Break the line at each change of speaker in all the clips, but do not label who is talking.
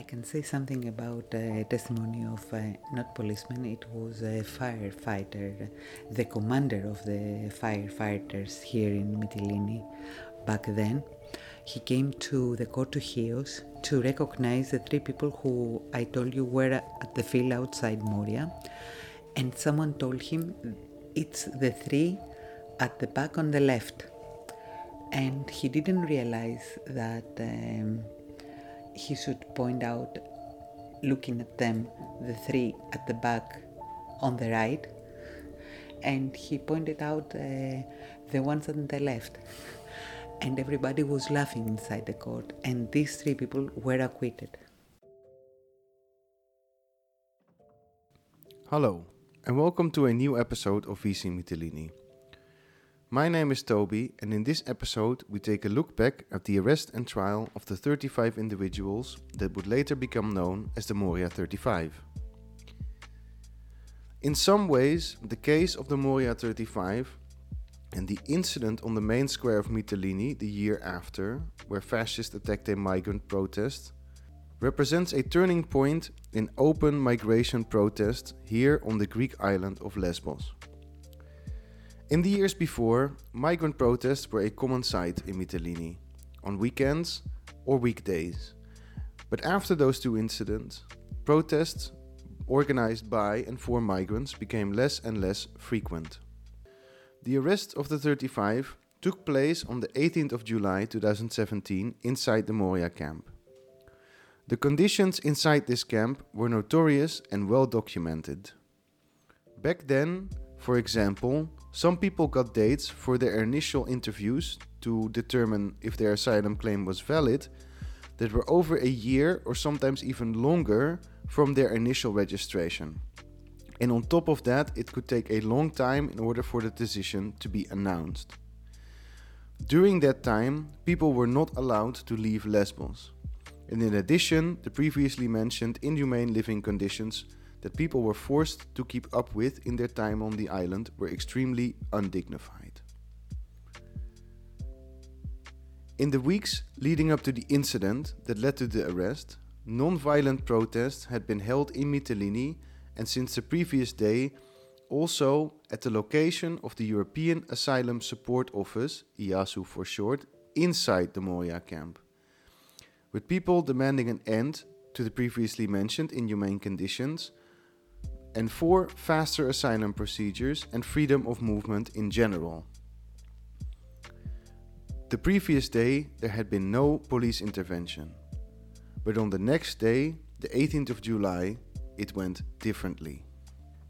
I can say something about a testimony of uh, not policeman. It was a firefighter, the commander of the firefighters here in Mytilene back then. He came to the court to Chios to recognize the three people who I told you were at the field outside Moria, and someone told him it's the three at the back on the left, and he didn't realize that. Um, he should point out, looking at them, the three at the back on the right, and he pointed out uh, the ones on the left. And everybody was laughing inside the court, and these three people were acquitted.
Hello, and welcome to a new episode of VC Mytilene. My name is Toby, and in this episode, we take a look back at the arrest and trial of the 35 individuals that would later become known as the Moria 35. In some ways, the case of the Moria 35 and the incident on the main square of Mytilene the year after, where fascists attacked a migrant protest, represents a turning point in open migration protest here on the Greek island of Lesbos. In the years before, migrant protests were a common sight in Mytilene, on weekends or weekdays. But after those two incidents, protests organized by and for migrants became less and less frequent. The arrest of the 35 took place on the 18th of July 2017 inside the Moria camp. The conditions inside this camp were notorious and well documented. Back then, for example, some people got dates for their initial interviews to determine if their asylum claim was valid that were over a year or sometimes even longer from their initial registration. And on top of that, it could take a long time in order for the decision to be announced. During that time, people were not allowed to leave Lesbos. And in addition, the previously mentioned inhumane living conditions that people were forced to keep up with in their time on the island were extremely undignified. In the weeks leading up to the incident that led to the arrest, non violent protests had been held in Mytilene and since the previous day also at the location of the European Asylum Support Office, EASO for short, inside the Moria camp, with people demanding an end to the previously mentioned inhumane conditions and four, faster asylum procedures and freedom of movement in general. The previous day there had been no police intervention, but on the next day, the 18th of July, it went differently.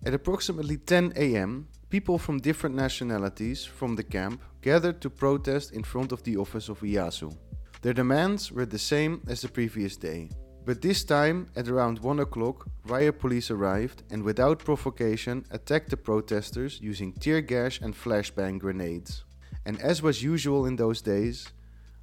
At approximately 10 am, people from different nationalities from the camp gathered to protest in front of the office of EASO. Their demands were the same as the previous day but this time, at around 1 o'clock, riot police arrived and without provocation attacked the protesters using tear gas and flashbang grenades. And as was usual in those days,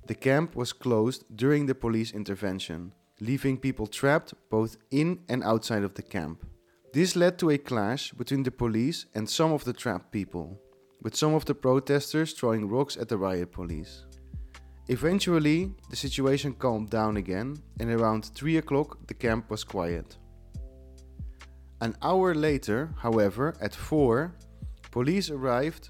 the camp was closed during the police intervention, leaving people trapped both in and outside of the camp. This led to a clash between the police and some of the trapped people, with some of the protesters throwing rocks at the riot police. Eventually, the situation calmed down again, and around 3 o'clock the camp was quiet. An hour later, however, at 4, police arrived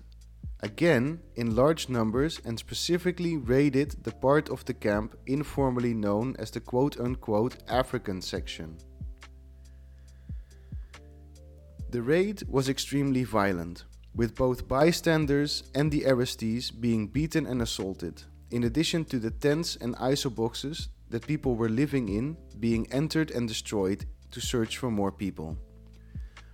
again in large numbers and specifically raided the part of the camp informally known as the quote unquote African section. The raid was extremely violent, with both bystanders and the arrestees being beaten and assaulted in addition to the tents and ISO boxes that people were living in being entered and destroyed to search for more people.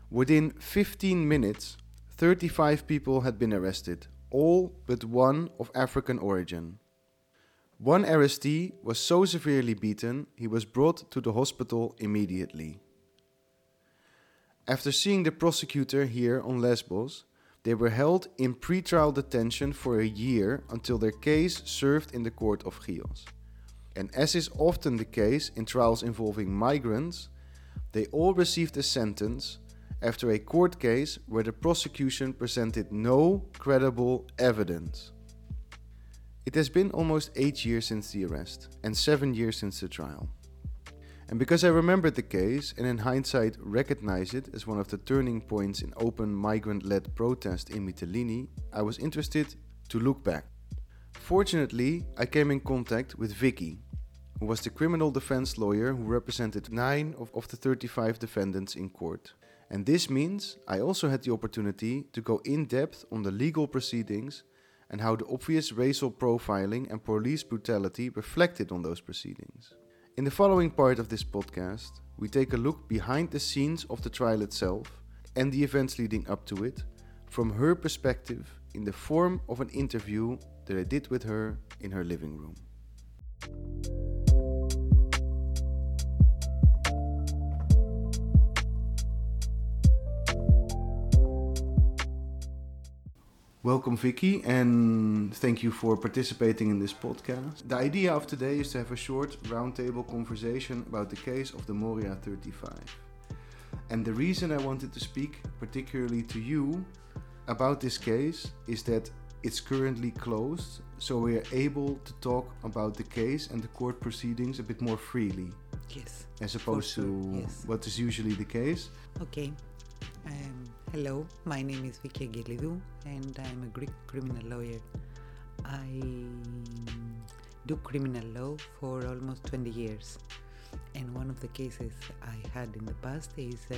Within 15 minutes, 35 people had been arrested, all but one of African origin. One arrestee was so severely beaten he was brought to the hospital immediately. After seeing the prosecutor here on Lesbos, they were held in pretrial detention for a year until their case served in the court of Chios. And as is often the case in trials involving migrants, they all received a sentence after a court case where the prosecution presented no credible evidence. It has been almost eight years since the arrest and seven years since the trial. And because I remembered the case and in hindsight recognized it as one of the turning points in open migrant led protest in Mytilene, I was interested to look back. Fortunately, I came in contact with Vicky, who was the criminal defense lawyer who represented 9 of, of the 35 defendants in court. And this means I also had the opportunity to go in depth on the legal proceedings and how the obvious racial profiling and police brutality reflected on those proceedings. In the following part of this podcast, we take a look behind the scenes of the trial itself and the events leading up to it from her perspective in the form of an interview that I did with her in her living room. Welcome, Vicky, and thank you for participating in this podcast. The idea of today is to have a short roundtable conversation about the case of the Moria 35. And the reason I wanted to speak particularly to you about this case is that it's currently closed, so we are able to talk about the case and the court proceedings a bit more freely.
Yes.
As opposed
sure,
to
yes.
what is usually the case.
Okay. Um, hello, my name is Vicky Angelidou and I'm a Greek criminal lawyer. I do criminal law for almost 20 years. And one of the cases I had in the past is uh,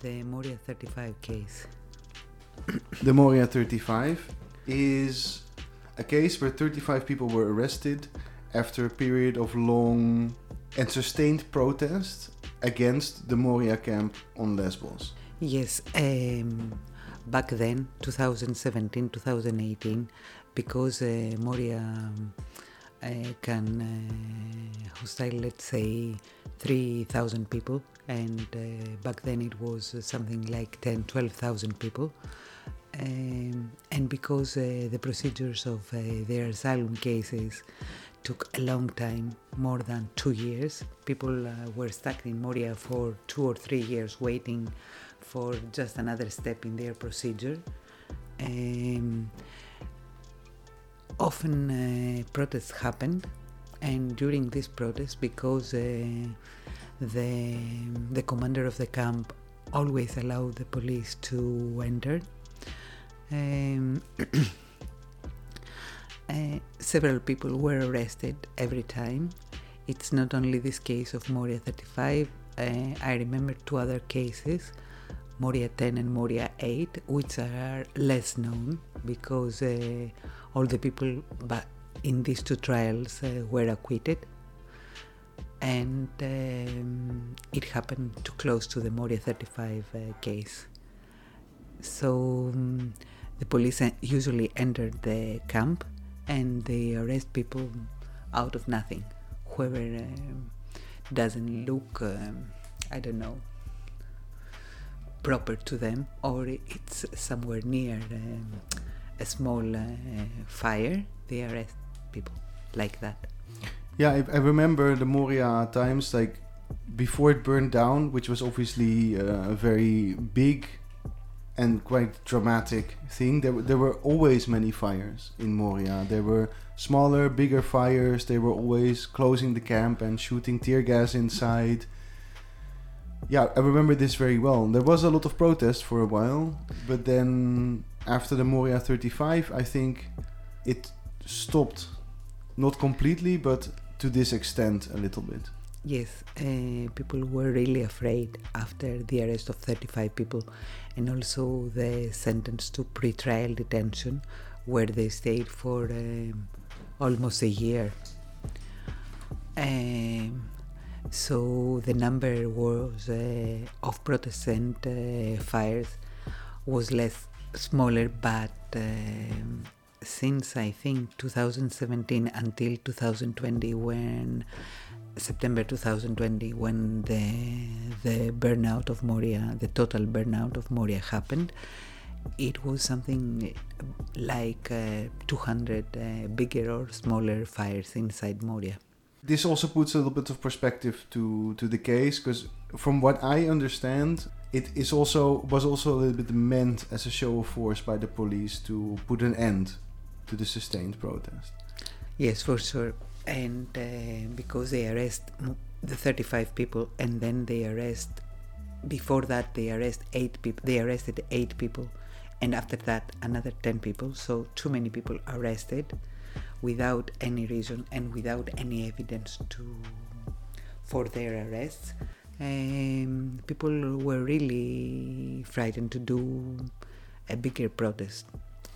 the Moria 35 case.
The Moria 35 is a case where 35 people were arrested after a period of long and sustained protest against the Moria camp on Lesbos.
Yes, um, back then, 2017, 2018, because uh, Moria uh, can uh, let's say, 3,000 people, and uh, back then it was something like 10, 12,000 people. Um, and because uh, the procedures of uh, their asylum cases took a long time, more than two years. People were stuck in Moria for two or three years waiting for just another step in their procedure. Um, often uh, protests happened, and during this protest, because uh, the the commander of the camp always allowed the police to enter. Um, uh, several people were arrested every time. It's not only this case of Moria 35. Uh, I remember two other cases, Moria 10 and Moria 8, which are less known because uh, all the people but in these two trials uh, were acquitted. And um, it happened too close to the Moria 35 uh, case. So um, the police usually entered the camp and they arrest people out of nothing. Whoever um, doesn't look, um, I don't know, proper to them, or it's somewhere near um, a small uh, fire, they arrest people like that.
Yeah, I, I remember the Moria times, like before it burned down, which was obviously uh, a very big and quite dramatic thing. There, there were always many fires in Moria. There were smaller, bigger fires. They were always closing the camp and shooting tear gas inside. Yeah, I remember this very well. There was a lot of protest for a while, but then after the Moria 35, I think it stopped. Not completely, but to this extent a little bit.
Yes, uh, people were really afraid after the arrest of 35 people and also the sentence to pre-trial detention where they stayed for um, almost a year. Um, so the number was uh, of Protestant uh, fires was less smaller, but um, since I think 2017 until 2020, when September 2020, when the the burnout of Moria, the total burnout of Moria happened, it was something like uh, 200 uh, bigger or smaller fires inside Moria.
This also puts a little bit of perspective to to the case because from what I understand, it is also was also a little bit meant as a show of force by the police to put an end to the sustained protest.
Yes, for sure. And uh, because they arrest the 35 people and then they arrest before that they arrest eight people they arrested eight people and after that another 10 people so too many people arrested without any reason and without any evidence to for their arrests um, people were really frightened to do a bigger protest.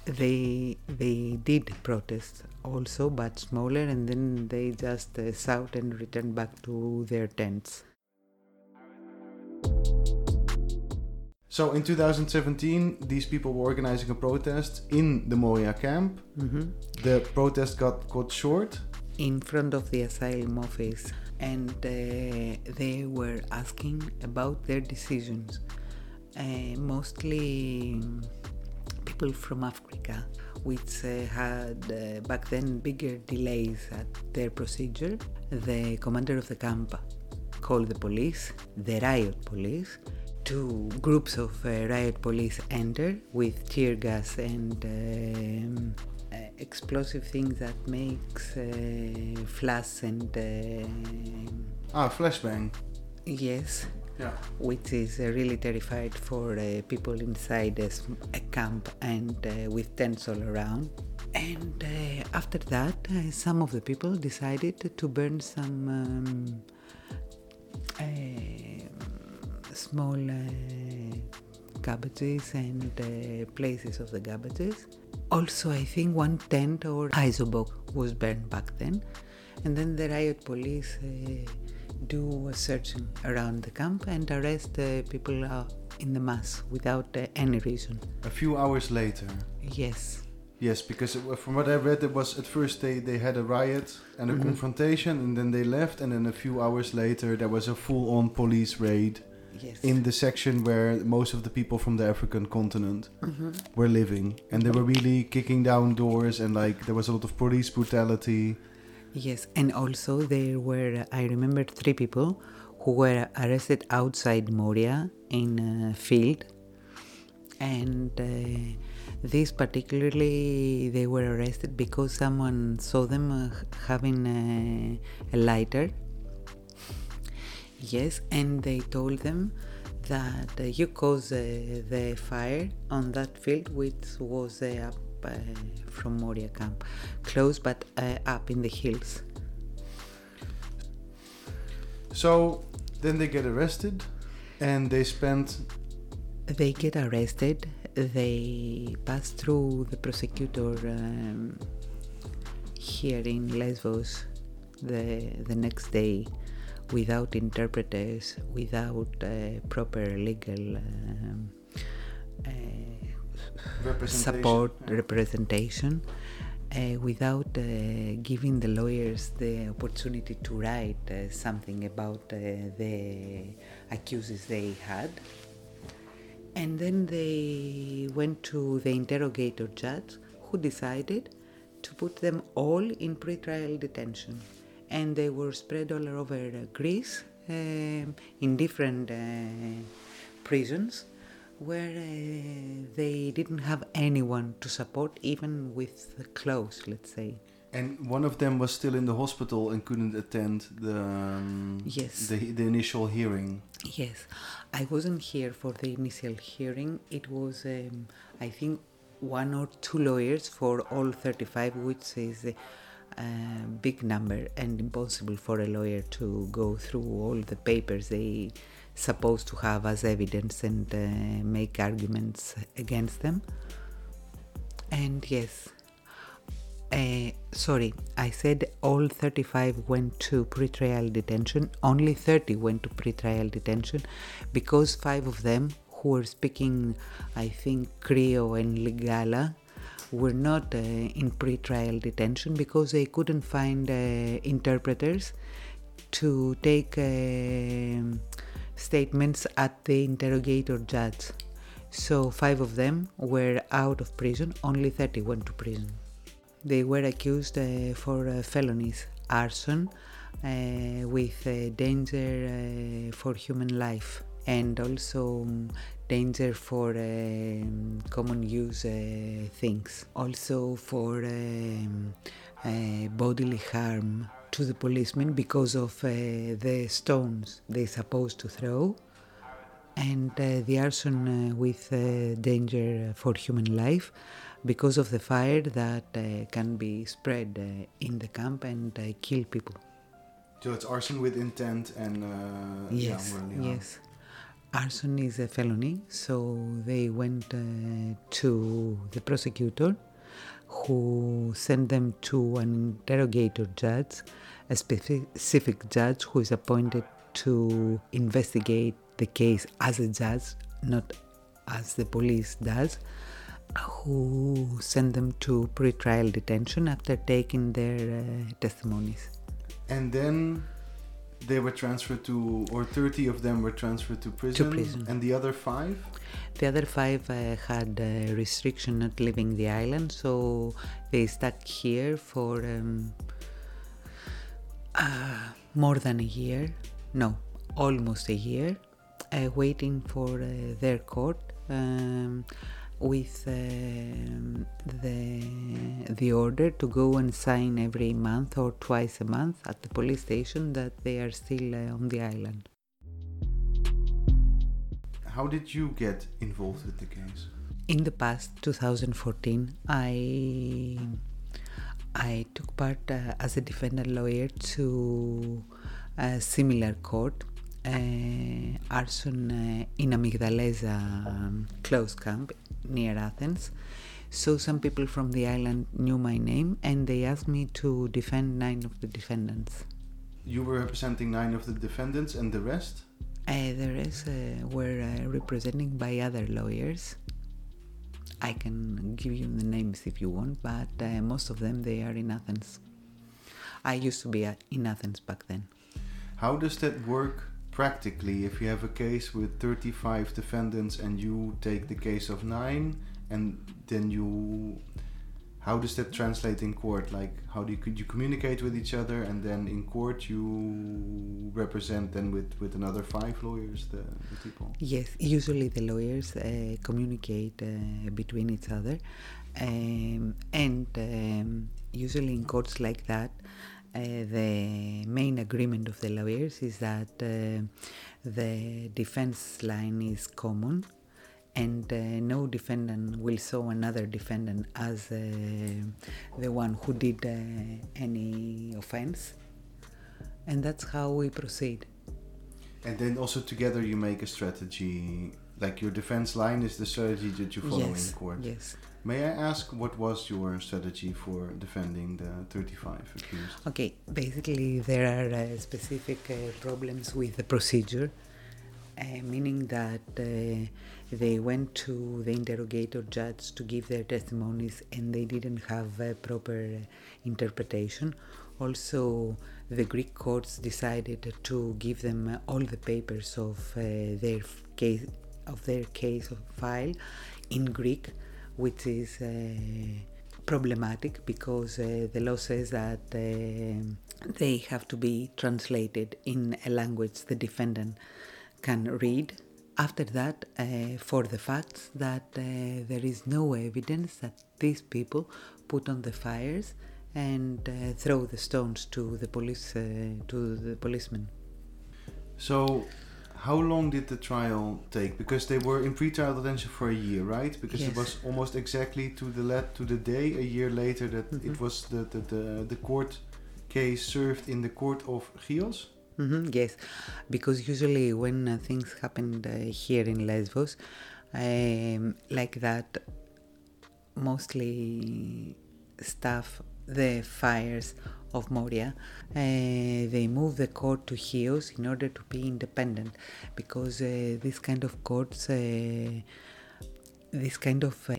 They they did protest also but smaller and then they just uh, sought and returned back to their tents
So in 2017, these people were organizing a protest in the Moria camp.
Mhm.
The protest got cut short.
in front of the asylum office and uh, they were asking about their decisions uh, mostly people from africa which uh, had uh, back then bigger delays at their procedure the commander of the camp called the police the riot police two groups of uh, riot police enter with tear gas and um, uh, explosive things that makes uh, flash and uh,
Ah, flashbang.
yes
Yeah.
which is uh, really terrified for uh, people inside a, a camp and uh, with tents all around. And uh, after that, some of the people decided to burn some um, uh, small uh, cabbages and uh, places of the cabbages. Also, I think one tent or isobox was burned back then. And then the riot police uh, do a search around the camp and arrest uh, people uh, in the mass without uh, any reason.
A few hours later.
Yes,
Yes, because it, from what I read, it was at first they, they had a riot and a
Mhm.
confrontation, and then they left, and then a few hours later there was a full-on police raid
yes.
in the section where most of the people from the African continent
Mhm.
were living, and they were really kicking down doors, and like there was a lot of police brutality.
Yes, and also there were, I remember three people who were arrested outside Moria in a field. And uh, this particularly, they were arrested because someone saw them uh, having a, a lighter. Yes, and they told them that uh, you caused uh, the fire on that field, which was uh, up uh, from Moria camp, close but uh, up in the hills.
So then they get arrested, and they spend.
They get arrested. They pass through the prosecutor um, here in Lesbos the the next day without interpreters, without uh, proper legal um, uh,
representation.
support,
Yeah.
representation, uh, without uh, giving the lawyers the opportunity to write uh, something about the accuses they had. And then they went to the interrogator judge who decided to put them all in pretrial detention. And they were spread all over uh, Greece um, in different uh, prisons where uh, they didn't have anyone to support, even with the clothes, let's say.
And one of them was still in the hospital and couldn't attend the um,
Yes.
the, the initial hearing.
Yes, I wasn't here for the initial hearing. It was, um, I think, one or two lawyers for all 35, which is a, big number and impossible for a lawyer to go through all the papers they supposed to have as evidence and uh, make arguments against them. And yes, uh, sorry, I said all 35 went to pretrial detention. Only 30 went to pretrial detention because five of them, who were speaking, I think, Creole and Lingala, were not uh, in pretrial detention because they couldn't find uh, interpreters to take um statements at the interrogator judge. So five of them were out of prison, only 30 went to prison. They were accused uh, for uh, felonies, arson uh, with uh, danger uh, for human life and also um, danger for um, common use uh, things. Also for um, uh, bodily harm to the policemen because of uh, the stones they supposed to throw and uh, the arson uh, with uh, danger for human life because of the fire that uh, can be spread uh, in the camp and uh, kill people.
So it's arson with intent and uh,
Yes,
yeah,
yes. Arson is a felony, so they went uh, to the prosecutor who sent them to an interrogator judge, a specific judge who is appointed to investigate the case as a judge, not as the police does, who sent them to pre-trial detention after taking their uh, testimonies.
And then they were transferred to, or 30 of them were transferred to prison.
To prison.
And the other five?
The other five uh, had a restriction not leaving the island, so they stuck here for um, uh, more than a year. No, almost a year, uh, waiting for uh, their court. Um, with um, the the order to go and sign every month or twice a month at the police station that they are still uh, on the island.
How did you get involved with the case?
In the past 2014, I I took part uh, as a defendant lawyer to a similar court, uh, arson uh, in Amygdaleza um, close camp near Athens. So some people from the island knew my name and they asked me to defend nine of the defendants.
You were representing nine of the defendants and the rest?
Uh, the rest uh, were uh, represented by other lawyers. I can give you the names if you want, but uh, most of them they are in Athens. I used to be uh, in Athens back then.
How does that work practically if you have a case with 35 defendants and you take the case of nine and then you how does that translate in court? Like how do you could you communicate with each other and then in court you represent then with with another five lawyers the, the people?
Yes, usually the lawyers uh, communicate uh, between each other, um, and um, usually in courts like that, the main agreement of the lawyers is that uh, the defense line is common and uh, no defendant will show another defendant as uh, the one who did uh, any offense. And that's how we proceed.
And then also together you make a strategy like your defense line is the strategy that you follow
yes,
in court
yes.
may i ask what was your strategy for defending the 35 accused
Okay, basically there are uh, specific uh, problems with the procedure, uh, meaning that uh, they went to the interrogator judge to give their testimonies and they didn't have a proper interpretation. Also, the Greek courts decided to give them uh, all the papers of uh, their case of their case file in Greek, which is uh, problematic because the law says that they have to be translated in a language the defendant can read. After that, uh, for the facts that uh, there is no evidence that these people put on the fires and uh, throw the stones to the police uh, to the policemen.
So, how long did the trial take? Because they were in pre-trial detention for a year, right? Because it was almost exactly to the let to the day a year later that it
Mhm.
was the, the the the court case served in the court of Chios.
hmm yes, because usually when uh, things happened uh, here in Lesbos, um, like that, mostly staff the fires of Moria, uh, they move the court to Chios in order to be independent, because uh, this kind of courts, uh, this kind of uh,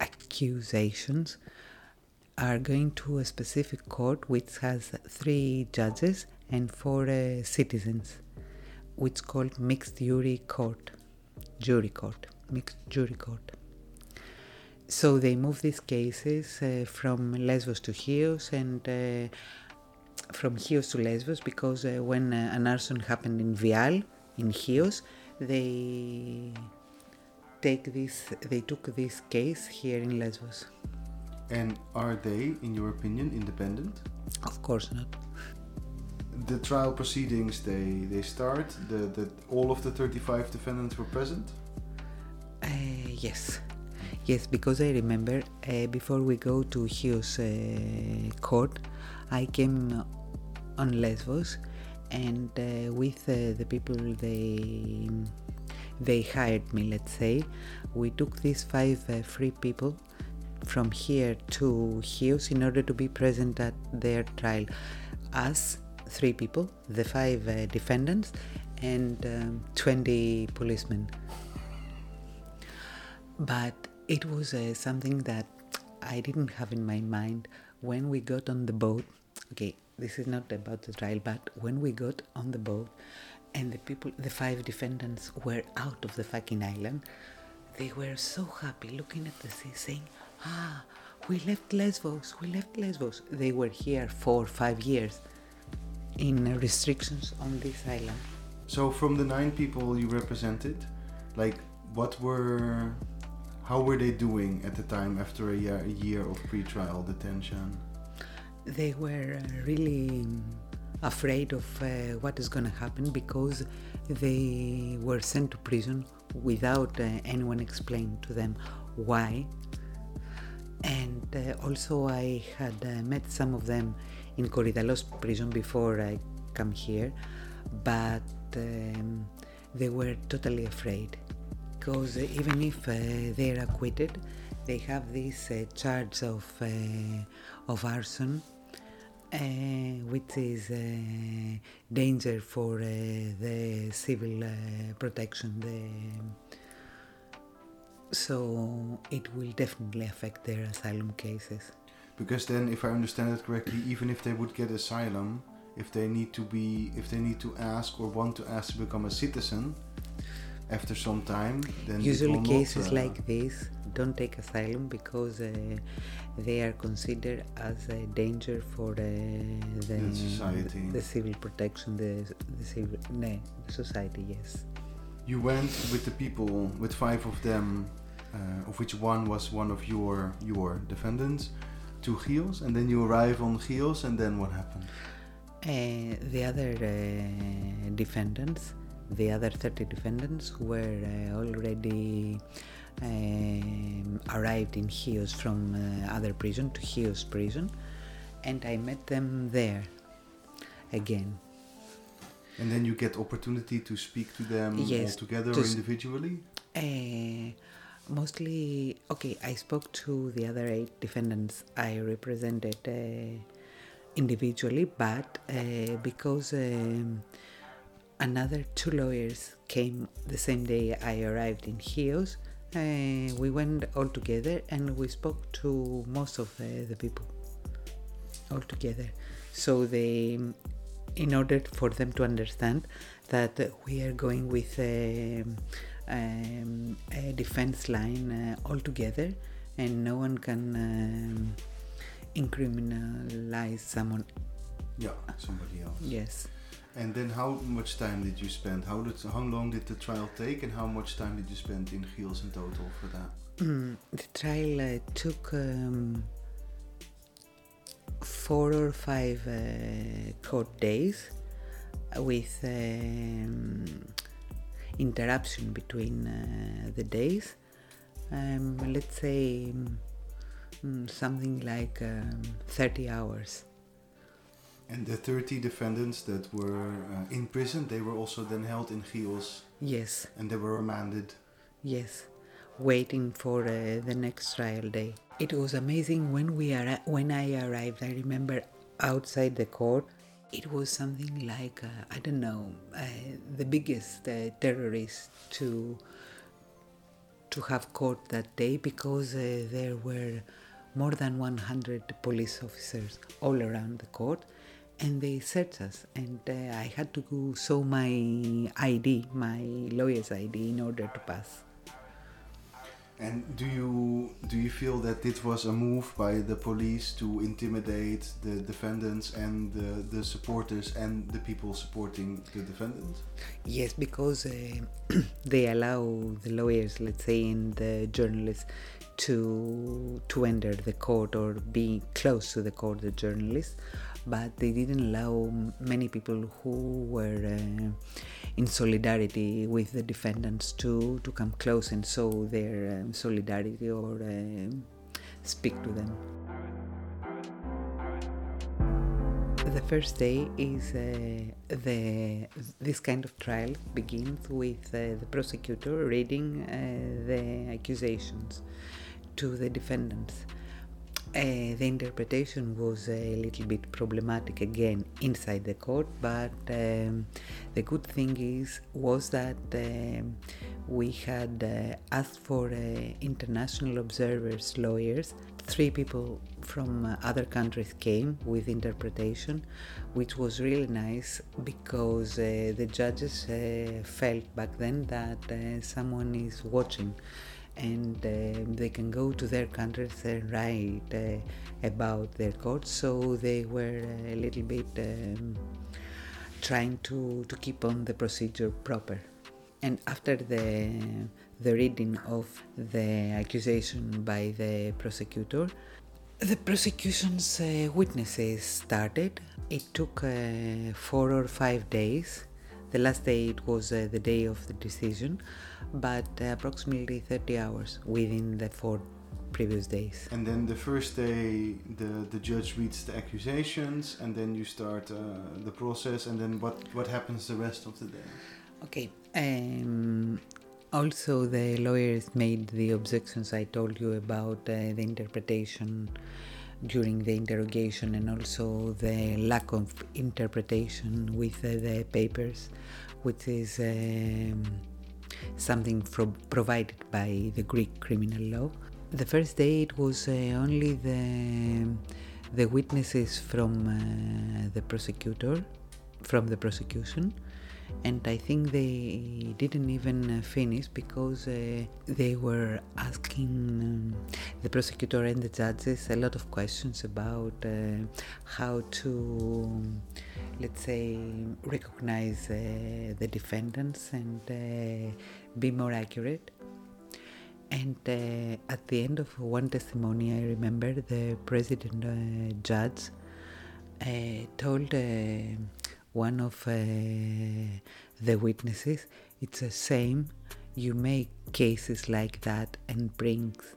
accusations are going to a specific court which has three judges and four uh, citizens, which called mixed jury court, jury court, mixed jury court. So they move these cases uh, from Lesbos to Chios and uh, from Chios to Lesbos because uh, when uh, an arson happened in Vial, in Chios, they take this, they took this case here in Lesbos.
And are they, in your opinion, independent?
Of course not.
the trial proceedings they they start. The, the all of the 35 defendants were present.
Uh, yes, yes, because I remember uh, before we go to Chios uh, court, I came on Lesbos, and uh, with uh, the people they they hired me. Let's say we took these five uh, free people from here to Chios in order to be present at their trial. Us, three people, the five uh, defendants, and um, 20 policemen. But it was uh, something that I didn't have in my mind when we got on the boat. Okay, this is not about the trial, but when we got on the boat and the people, the five defendants, were out of the fucking island, they were so happy looking at the sea, saying, Ah, we left Lesbos, we left Lesbos. They were here for five years in restrictions on this island.
So from the nine people you represented, like what were, how were they doing at the time after a year, a year of pre-trial detention?
They were uh, really afraid of uh, what is going to happen because they were sent to prison without uh, anyone explaining to them why. And uh, also, I had uh, met some of them in Korydallos prison before I come here, but um, they were totally afraid because even if uh, they are acquitted, they have this uh, charge of uh, of arson, which is uh, danger for the civil protection. The, so it will definitely affect their asylum cases.
Because then, if I understand it correctly, even if they would get asylum, if they need to be, if they need to ask or want to ask to become a citizen, after some time, then
usually cases not, uh, like this don't take asylum because uh, they are considered as a danger for uh, the,
the society,
the, the, civil protection, the the civil, no, society. Yes.
You went with the people, with five of them, uh, of which one was one of your your defendants, to Chios, and then you arrive on Chios, and then what happened?
Uh, the other uh, defendants, the other 30 defendants, were uh, already um, arrived in Chios from uh, other prison to Chios prison, and I met them there again.
And then you get opportunity to speak to them
yes,
all together or individually.
Uh, mostly okay i spoke to the other eight defendants i represented uh, individually but uh, because um, another two lawyers came the same day i arrived in chios. Uh, we went all together and we spoke to most of uh, the people all together. So they in order for them to understand that we are going with um, um, a defense line uh, altogether and no one can um, incriminalize someone.
Yeah somebody else.
Yes
and then how much time did you spend how did how long did the trial take and how much time did you spend in Chios in total for that
mm, the trial uh, took um, four or five uh, court days with um, interruption between uh, the days. Um, let's say um, something like um, 30 hours.
And the 30 defendants that were uh, in prison, they were also then held in Chios?
Yes.
And they were remanded?
Yes, waiting for uh, the next trial day. It was amazing when we are when I arrived. I remember outside the court it was something like uh, I don't know uh, the biggest uh, terrorist to to have court that day because uh, there were more than 100 police officers all around the court and they searched us and uh, I had to go show my ID my lawyer's ID in order to pass
and do you do you feel that this was a move by the police to intimidate the defendants and the, the supporters and the people supporting the defendants?
Yes, because uh, they allow the lawyers, let's say, and the journalists to to enter the court or be close to the court, the journalists. But they didn't allow many people who were uh, in solidarity with the defendants to, to come close and show their um, solidarity or uh, speak to them. The first day is uh, the this kind of trial begins with uh, the prosecutor reading uh, the accusations to the defendants. Uh, the interpretation was a little bit problematic again inside the court, but um, the good thing is was that um, we had uh, asked for uh, international observers, lawyers. Three people from other countries came with interpretation, which was really nice because uh, the judges uh, felt back then that someone is watching and uh, they can go to their countries and write uh, about their courts. So they were a little bit um, trying to, to keep on the procedure proper. And after the, the reading of the accusation by the prosecutor, the prosecution's uh, witnesses started. It took uh, four or five days. The last day it was uh, the day of the decision but approximately 30 hours within the four previous days.
And then the first day, the, the judge reads the accusations, and then you start uh, the process, and then what, what happens the rest of the day?
Okay. Um, also, the lawyers made the objections I told you about uh, the interpretation during the interrogation and also the lack of interpretation with uh, the papers, which is. Um, something from, provided by the Greek criminal law. The first day it was uh, only the, the witnesses from uh, the prosecutor, from the prosecution, and I think they didn't even uh, finish because uh, they were asking um, the prosecutor and the judges a lot of questions about uh, how to let's say, recognize uh, the defendants and uh, be more accurate. And uh, at the end of one testimony, I remember the president judge told one of the witnesses, "It's the same. you make cases like that and brings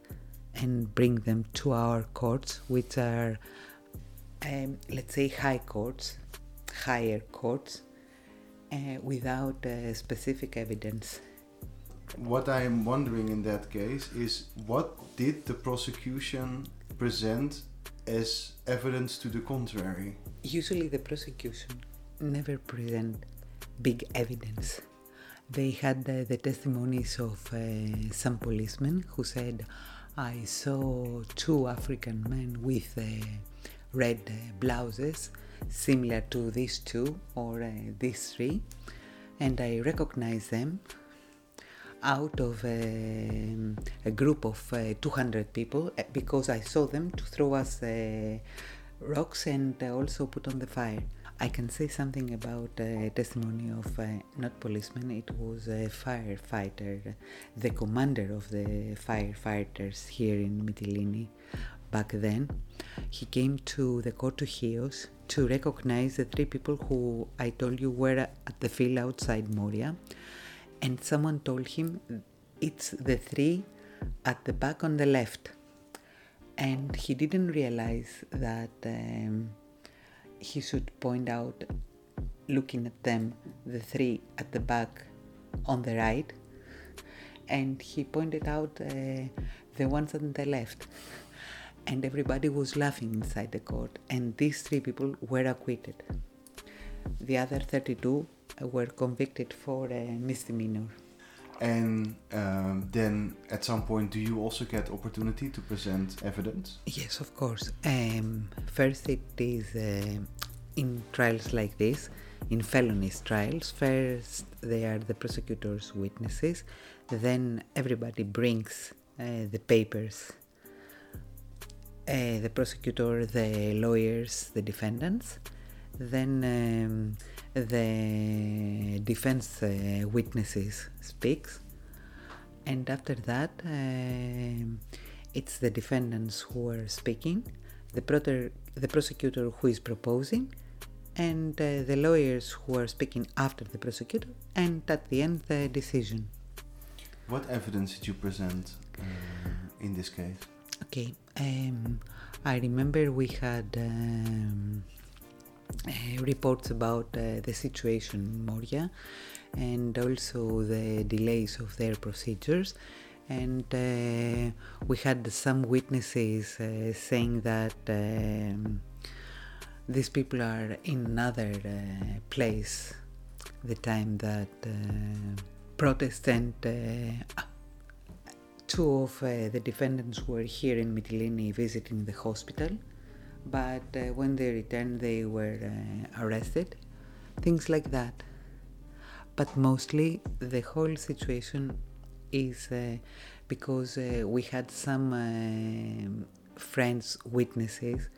and bring them to our courts, which are, um, let's say, high courts, higher courts uh, without uh, specific evidence.
What I am wondering in that case is what did the prosecution present as evidence to the contrary?
Usually, the prosecution never present big evidence. They had uh, the testimonies of uh, some policemen who said, I saw two African men with uh, red uh, blouses similar to these two or uh, these three, and I recognize them out of a, um, a group of uh, 200 people uh, because I saw them to throw us uh, rocks and also put on the fire. I can say something about a testimony of uh, not policeman, it was a firefighter, the commander of the firefighters here in Mytilene back then. He came to the court to Chios to recognize the three people who I told you were at the field outside Moria. And someone told him it's the three at the back on the left. And he didn't realize that um, he should point out, looking at them, the three at the back on the right. And he pointed out uh, the ones on the left and everybody was laughing inside the court, and these three people were acquitted. The other 32 were convicted for a misdemeanor.
And um, then at some point, do you also get opportunity to present evidence?
Yes, of course. Um, first, it is uh, in trials like this, in felonies trials. First, they are the prosecutor's witnesses. Then everybody brings uh, the papers uh, the prosecutor, the lawyers, the defendants. Then um, the defense uh, witnesses speaks, and after that, uh, it's the defendants who are speaking. The, proter, the prosecutor who is proposing and uh, the lawyers who are speaking after the prosecutor, and at the end, the decision.
What evidence did you present uh, in this case?
Okay, um, I remember we had um, reports about uh, the situation in Moria and also the delays of their procedures. And uh, we had some witnesses uh, saying that um, these people are in another uh, place the time that uh, Protestant uh, two of uh, the defendants were here in Mytilene visiting the hospital, but uh, when they returned, they were uh, arrested. Things like that. But mostly, the whole situation is uh, because uh, we had some uh, friends, witnesses,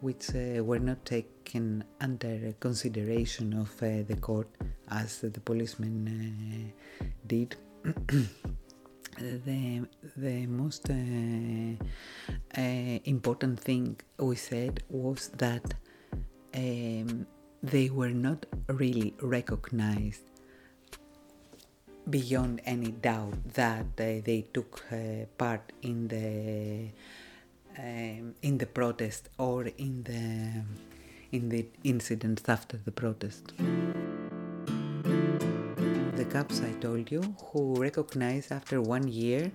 which were not taken under consideration of the court as the policemen did. the the most uh, uh, important thing we said was that um, they were not really recognized beyond any doubt that uh, they took uh, part in the um, in the protest or in the in the incidents after the protest the cops I told you who recognize after one year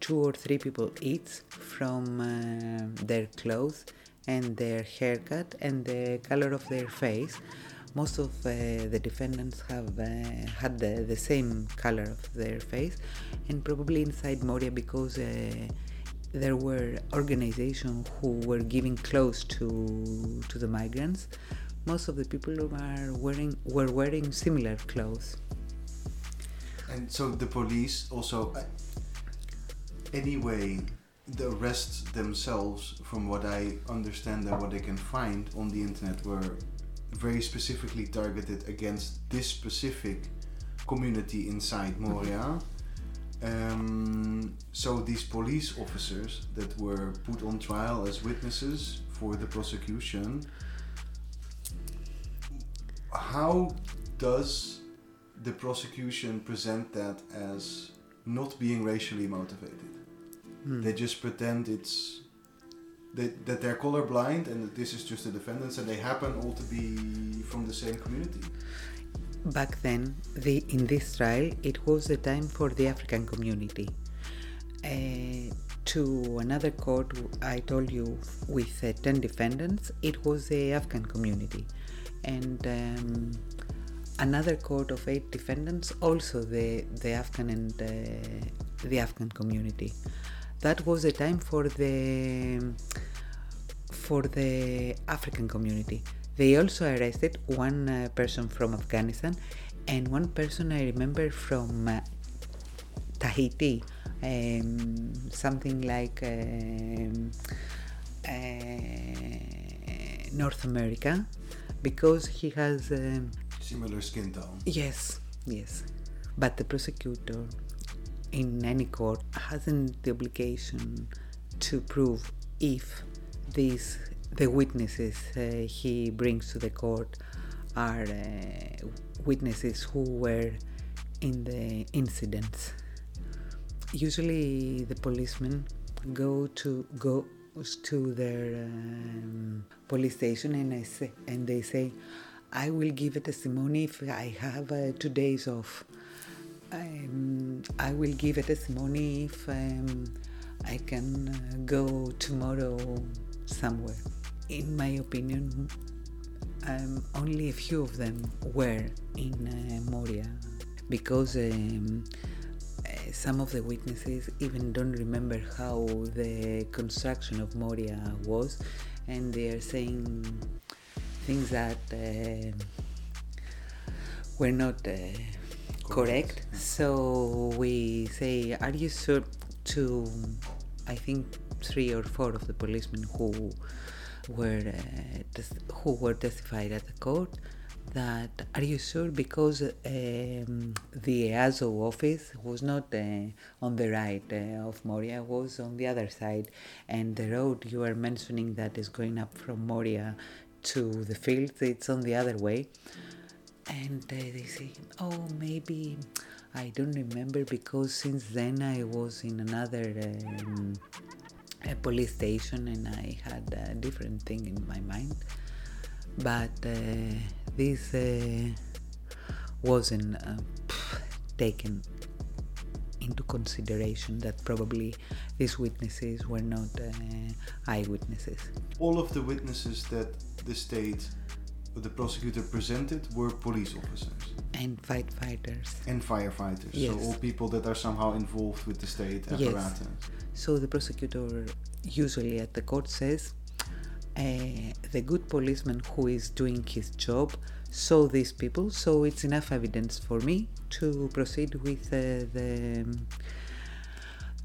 two or three people each from uh, their clothes and their haircut and the color of their face. Most of uh, the defendants have uh, had the, the, same color of their face and probably inside Moria because uh, there were organizations who were giving clothes to to the migrants. Most of the people are wearing were wearing similar clothes.
And so the police also, uh, anyway, the arrests themselves, from what I understand and what they can find on the internet, were very specifically targeted against this specific community inside Moria. Um, so these police officers that were put on trial as witnesses for the prosecution, how does the prosecution present that as not being racially motivated. Hmm. They just pretend it's that, that they're colorblind and that this is just the defendants and they happen all to be from the same community.
Back then, the, in this trial, it was the time for the African community. Uh, to another court, I told you, with uh, 10 defendants, it was the Afghan community. And um, another court of eight defendants, also the, the Afghan and uh, the Afghan community. That was a time for the for the African community. They also arrested one uh, person from Afghanistan and one person I remember from uh, Tahiti, um, something like um, uh, North America, because he has um,
Similar skin tone.
Yes, yes. But the prosecutor in any court hasn't the obligation to prove if these the witnesses uh, he brings to the court are uh, witnesses who were in the incidents. Usually, the policemen go to go to their um, police station and I say and they say, I will give a testimony if I have uh, two days off. Um, I will give a testimony if um, I can uh, go tomorrow somewhere. In my opinion, um, only a few of them were in uh, Moria because um, uh, some of the witnesses even don't remember how the construction of Moria was, and they are saying things that uh, were not uh, correct. So we say, Are you sure to, I think, three or four of the policemen who were uh, tes- who were testified at the court that are you sure because um, the EASO office was not uh, on the right uh, of Moria was on the other side and the road you are mentioning that is going up from Moria to the field, it's on the other way. And uh, they say oh maybe I don't remember because since then I was in another um, police station and I had a different thing in my mind. But uh, this uh, wasn't uh, taken into consideration that probably these witnesses were not uh, eyewitnesses.
All of the witnesses that the state, the prosecutor presented, were police officers.
And firefighters.
And firefighters.
Yes.
So all people that are somehow involved with the state apparatus.
Yes. So the prosecutor usually at the court says uh, the good policeman who is doing his job saw these people, so it's enough evidence for me to proceed with uh, the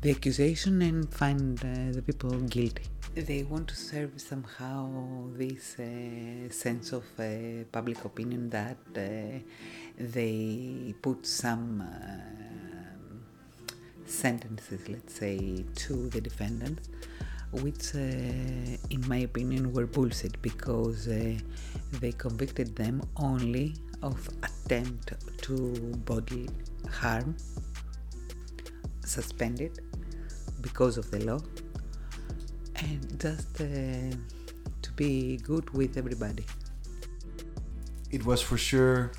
the accusation and find uh, the people guilty. They want to serve somehow this uh, sense of uh, public opinion that uh, they put some sentences, let's say, to the defendants which, uh, in my opinion, were bullshit because uh, they convicted them only of attempt to bodily harm, suspended because of the law, and just uh, to be good with everybody.
It was for sure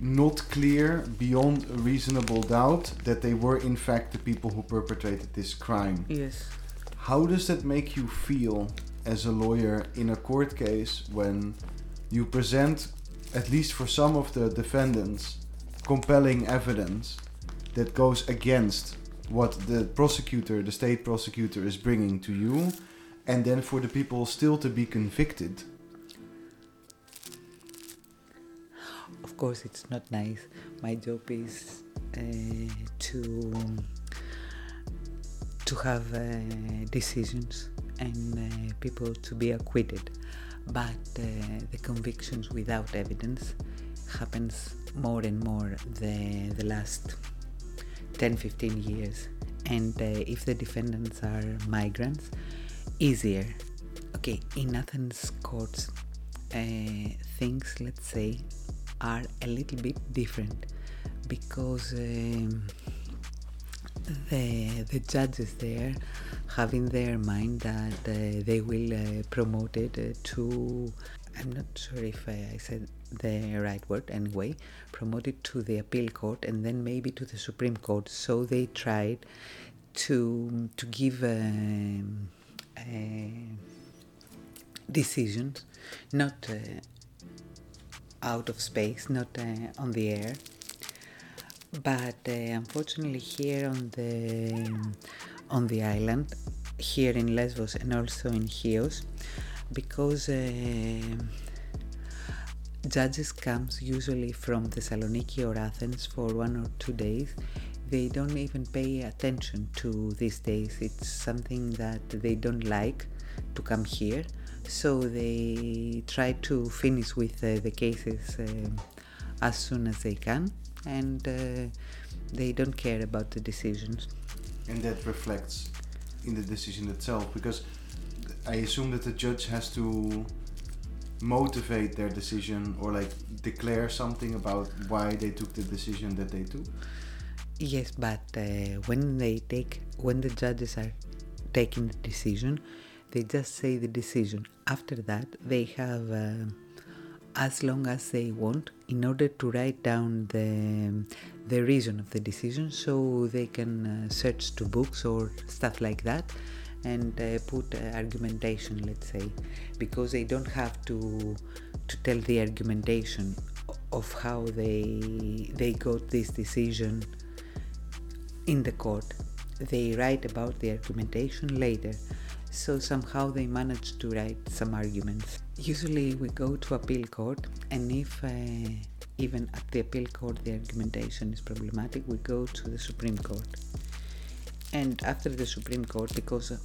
not clear beyond a reasonable doubt that they were in fact the people who perpetrated this crime.
Yes.
How does that make you feel as a lawyer in a court case when you present, at least for some of the defendants, compelling evidence that goes against what the prosecutor, the state prosecutor, is bringing to you, and then for the people still to be convicted?
Of course, it's not nice. My job is uh, to to have uh, decisions and uh, people to be acquitted. But uh, the convictions without evidence happens more and more the, the last 10 15 years. And uh, if the defendants are migrants easier. Okay in athens courts uh, things let's say are a little bit different because um, the the judges there have in their mind that uh, they will uh, promote it uh, to I'm not sure if I said the right word anyway promote it to the appeal court and then maybe to the Supreme Court. So they tried to to give um, decisions not uh, out of space not uh, on the air but uh, unfortunately here on the on the island here in Lesbos and also in Chios because uh, judges comes usually from Thessaloniki or Athens for one or two days. They don't even pay attention to these days. It's something that they don't like to come here. So they try to finish with uh, the cases uh, as soon as they can and uh, they don't care about the decisions.
And that reflects in the decision itself because I assume that the judge has to motivate their decision or like declare something about why they took the decision that they took.
Yes, but uh, when they take when the judges are taking the decision, they just say the decision. After that, they have. Uh, as long as they want in order to write down the, the reason of the decision so they can uh, search to books or stuff like that and uh, put uh, argumentation let's say. Because they don't have to to tell the argumentation of how they they got this decision in the court. They write about the argumentation later. So somehow they manage to write some arguments. Usually we go to appeal court, and if uh, even at the appeal court the argumentation is problematic, we go to the Supreme Court. And after the Supreme Court, because uh,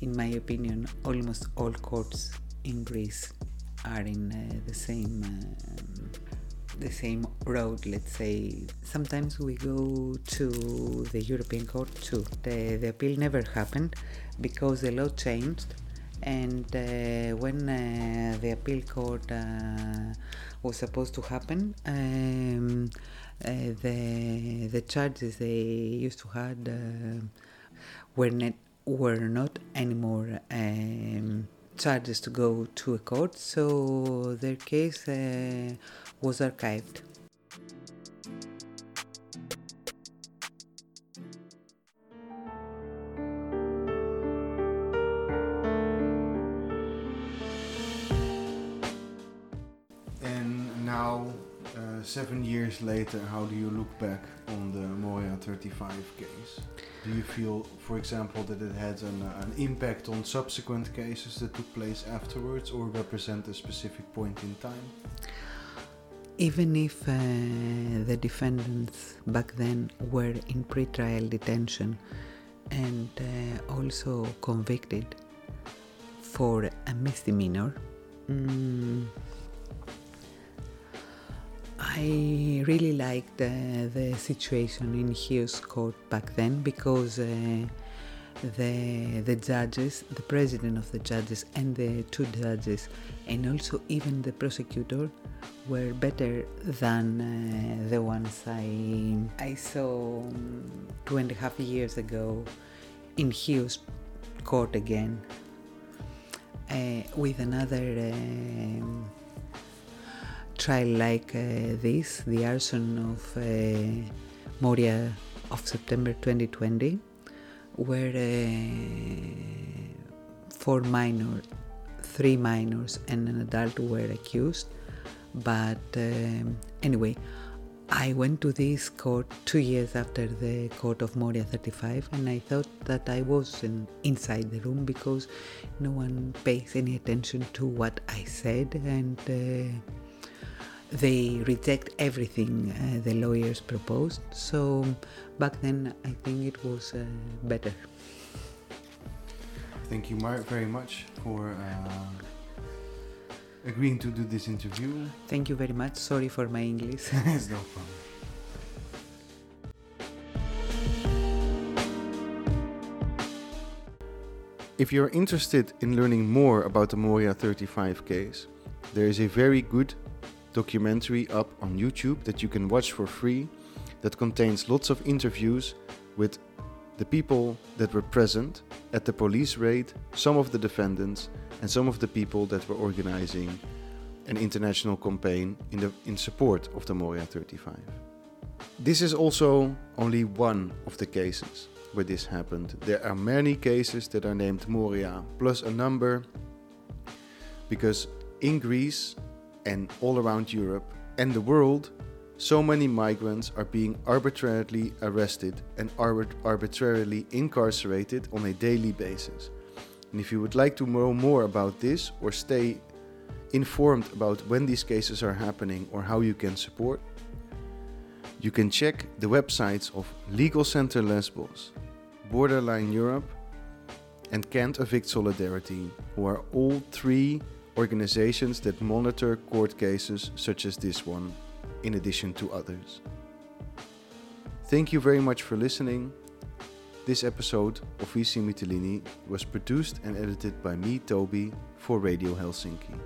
in my opinion, almost all courts in Greece are in uh, the same um, the same road let's say. Sometimes we go to the european court too. The, the appeal never happened because the law changed and uh, when uh, the appeal court uh, was supposed to happen um, uh, the the charges they used to had uh, were not were not anymore um, charges to go to a court, so their case uh, was archived.
Later, how do you look back on the Moria 35 case? Do you feel, for example, that it had an, uh, an impact on subsequent cases that took place afterwards or represent a specific point in time?
Even if uh, the defendants back then were in pre-trial detention and uh, also convicted for a misdemeanor, mm, I really liked uh, the situation in Chios Court back then because uh, the the judges, the president of the judges, and the two judges, and also even the prosecutor, were better than uh, the ones I I saw um, two and a half years ago in Chios Court again uh, with another. Trial like uh, this, the arson of uh, Moria of September 2020, where uh, four minors, three minors and an adult were accused. But um, anyway, I went to this court two years after the court of Moria 35, and I thought that I was in, inside the room because no one pays any attention to what I said and uh, they reject everything uh, the lawyers proposed. So back then, I think it was uh, better.
Thank you, Mark, very much for uh, agreeing to do this interview.
Thank you very much. Sorry for my English.
it's no problem. If you're interested in learning more about the Moria 35 case, there is a very good documentary up on YouTube that you can watch for free that contains lots of interviews with the people that were present at the police raid, some of the defendants, and some of the people that were organizing an international campaign in, the, in support of the Moria 35. This is also only one of the cases where this happened. There are many cases that are named Moria plus a number because in Greece and all around Europe and the world, so many migrants are being arbitrarily arrested and arbitrarily incarcerated on a daily basis. And if you would like to know more about this or stay informed about when these cases are happening or how you can support, you can check the websites of Legal Center Lesbos, Borderline Europe, and Can't Evict Solidarity, who are all three organizations that monitor court cases such as this one, in addition to others. Thank you very much for listening. This episode of VC Mytilini was produced and edited by me, Toby, for Radio Helsinki.